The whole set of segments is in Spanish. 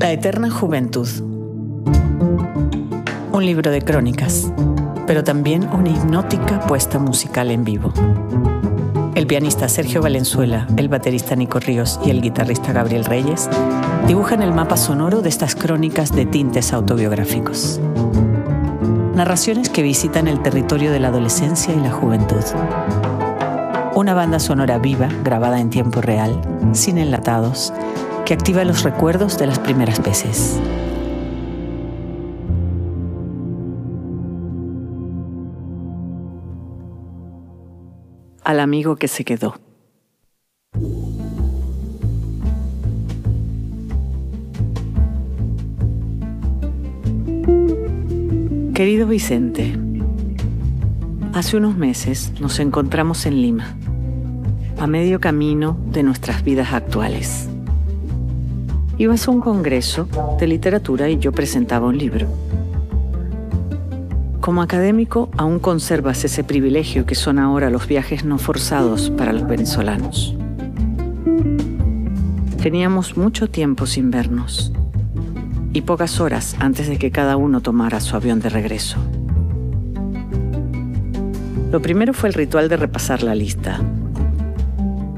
La Eterna Juventud. Un libro de crónicas, pero también una hipnótica puesta musical en vivo. El pianista Sergio Valenzuela, el baterista Nico Ríos y el guitarrista Gabriel Reyes dibujan el mapa sonoro de estas crónicas de tintes autobiográficos. Narraciones que visitan el territorio de la adolescencia y la juventud. Una banda sonora viva, grabada en tiempo real, sin enlatados, que activa los recuerdos de las primeras veces. Al amigo que se quedó. Querido Vicente, hace unos meses nos encontramos en Lima, a medio camino de nuestras vidas actuales. Ibas a un congreso de literatura y yo presentaba un libro. Como académico aún conservas ese privilegio que son ahora los viajes no forzados para los venezolanos. Teníamos mucho tiempo sin vernos y pocas horas antes de que cada uno tomara su avión de regreso. Lo primero fue el ritual de repasar la lista.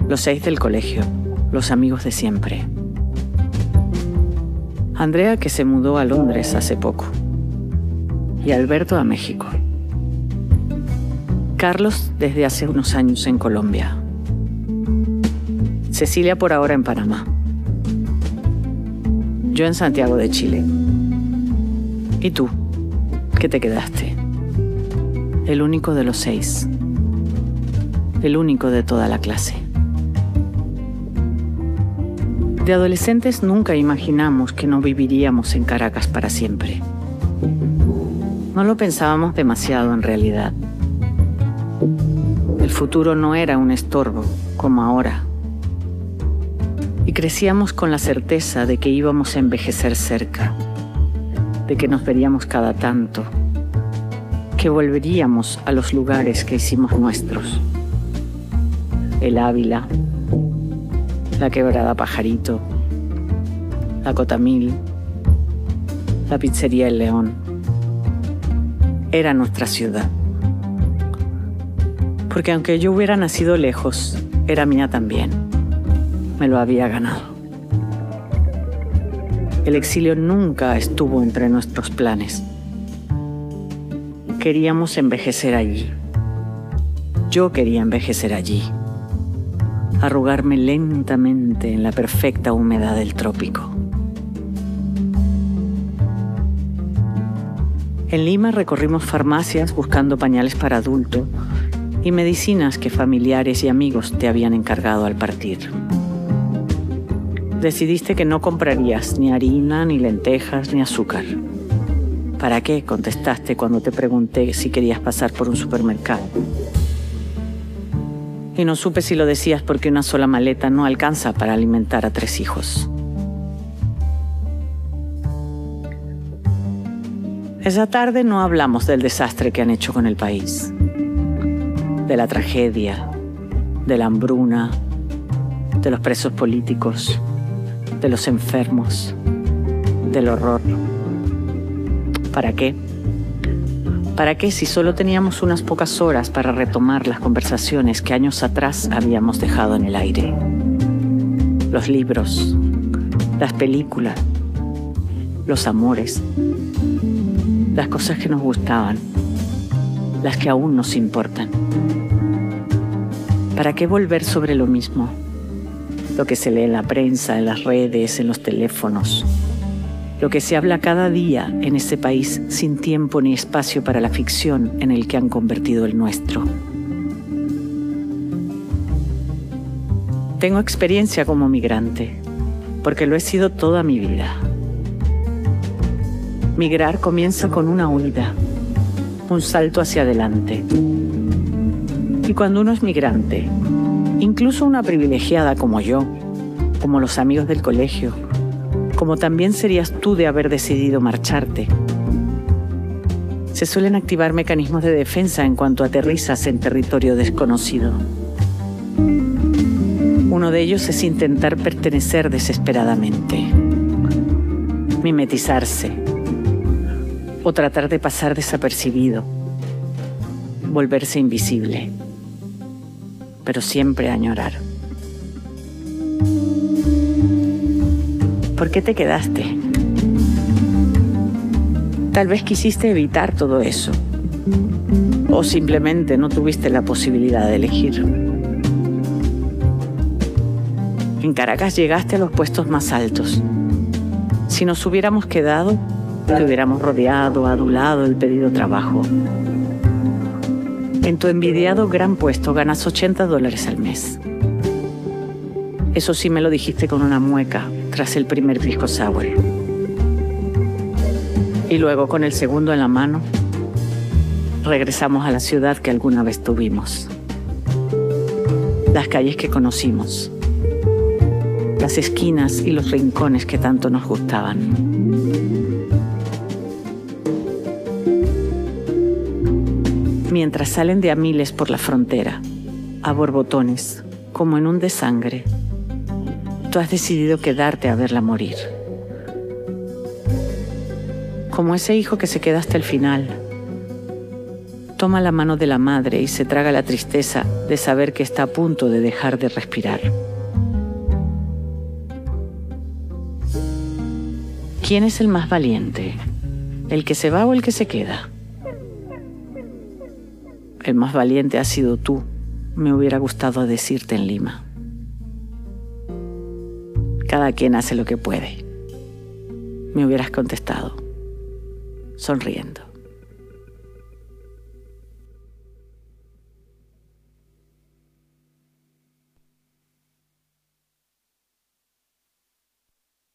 Los seis del colegio, los amigos de siempre. Andrea que se mudó a Londres hace poco y Alberto a México. Carlos desde hace unos años en Colombia. Cecilia por ahora en Panamá. Yo en Santiago de Chile. ¿Y tú? ¿Qué te quedaste? El único de los seis. El único de toda la clase. De adolescentes nunca imaginamos que no viviríamos en Caracas para siempre. No lo pensábamos demasiado en realidad. El futuro no era un estorbo como ahora. Y crecíamos con la certeza de que íbamos a envejecer cerca, de que nos veríamos cada tanto, que volveríamos a los lugares que hicimos nuestros. El Ávila, la quebrada Pajarito, la Cotamil, la pizzería El León. Era nuestra ciudad. Porque aunque yo hubiera nacido lejos, era mía también. Me lo había ganado. El exilio nunca estuvo entre nuestros planes. Queríamos envejecer allí. Yo quería envejecer allí arrugarme lentamente en la perfecta humedad del trópico. En Lima recorrimos farmacias buscando pañales para adulto y medicinas que familiares y amigos te habían encargado al partir. Decidiste que no comprarías ni harina, ni lentejas, ni azúcar. ¿Para qué? contestaste cuando te pregunté si querías pasar por un supermercado y no supe si lo decías porque una sola maleta no alcanza para alimentar a tres hijos. Esa tarde no hablamos del desastre que han hecho con el país, de la tragedia, de la hambruna, de los presos políticos, de los enfermos, del horror. ¿Para qué? ¿Para qué si solo teníamos unas pocas horas para retomar las conversaciones que años atrás habíamos dejado en el aire? Los libros, las películas, los amores, las cosas que nos gustaban, las que aún nos importan. ¿Para qué volver sobre lo mismo? Lo que se lee en la prensa, en las redes, en los teléfonos, lo que se habla cada día en ese país sin tiempo ni espacio para la ficción en el que han convertido el nuestro. Tengo experiencia como migrante, porque lo he sido toda mi vida. Migrar comienza con una huida, un salto hacia adelante. Y cuando uno es migrante, incluso una privilegiada como yo, como los amigos del colegio, como también serías tú de haber decidido marcharte. Se suelen activar mecanismos de defensa en cuanto aterrizas en territorio desconocido. Uno de ellos es intentar pertenecer desesperadamente. mimetizarse o tratar de pasar desapercibido, volverse invisible, pero siempre añorar. ¿Por qué te quedaste? Tal vez quisiste evitar todo eso o simplemente no tuviste la posibilidad de elegir. En Caracas llegaste a los puestos más altos. Si nos hubiéramos quedado, te hubiéramos rodeado, adulado el pedido trabajo. En tu envidiado gran puesto ganas 80 dólares al mes. Eso sí me lo dijiste con una mueca tras el primer pisco sour. Y luego con el segundo en la mano, regresamos a la ciudad que alguna vez tuvimos. Las calles que conocimos. Las esquinas y los rincones que tanto nos gustaban. Mientras salen de a miles por la frontera, a borbotones, como en un desangre, tú has decidido quedarte a verla morir. Como ese hijo que se queda hasta el final, toma la mano de la madre y se traga la tristeza de saber que está a punto de dejar de respirar. ¿Quién es el más valiente? ¿El que se va o el que se queda? El más valiente ha sido tú, me hubiera gustado decirte en Lima. Cada quien hace lo que puede. Me hubieras contestado, sonriendo.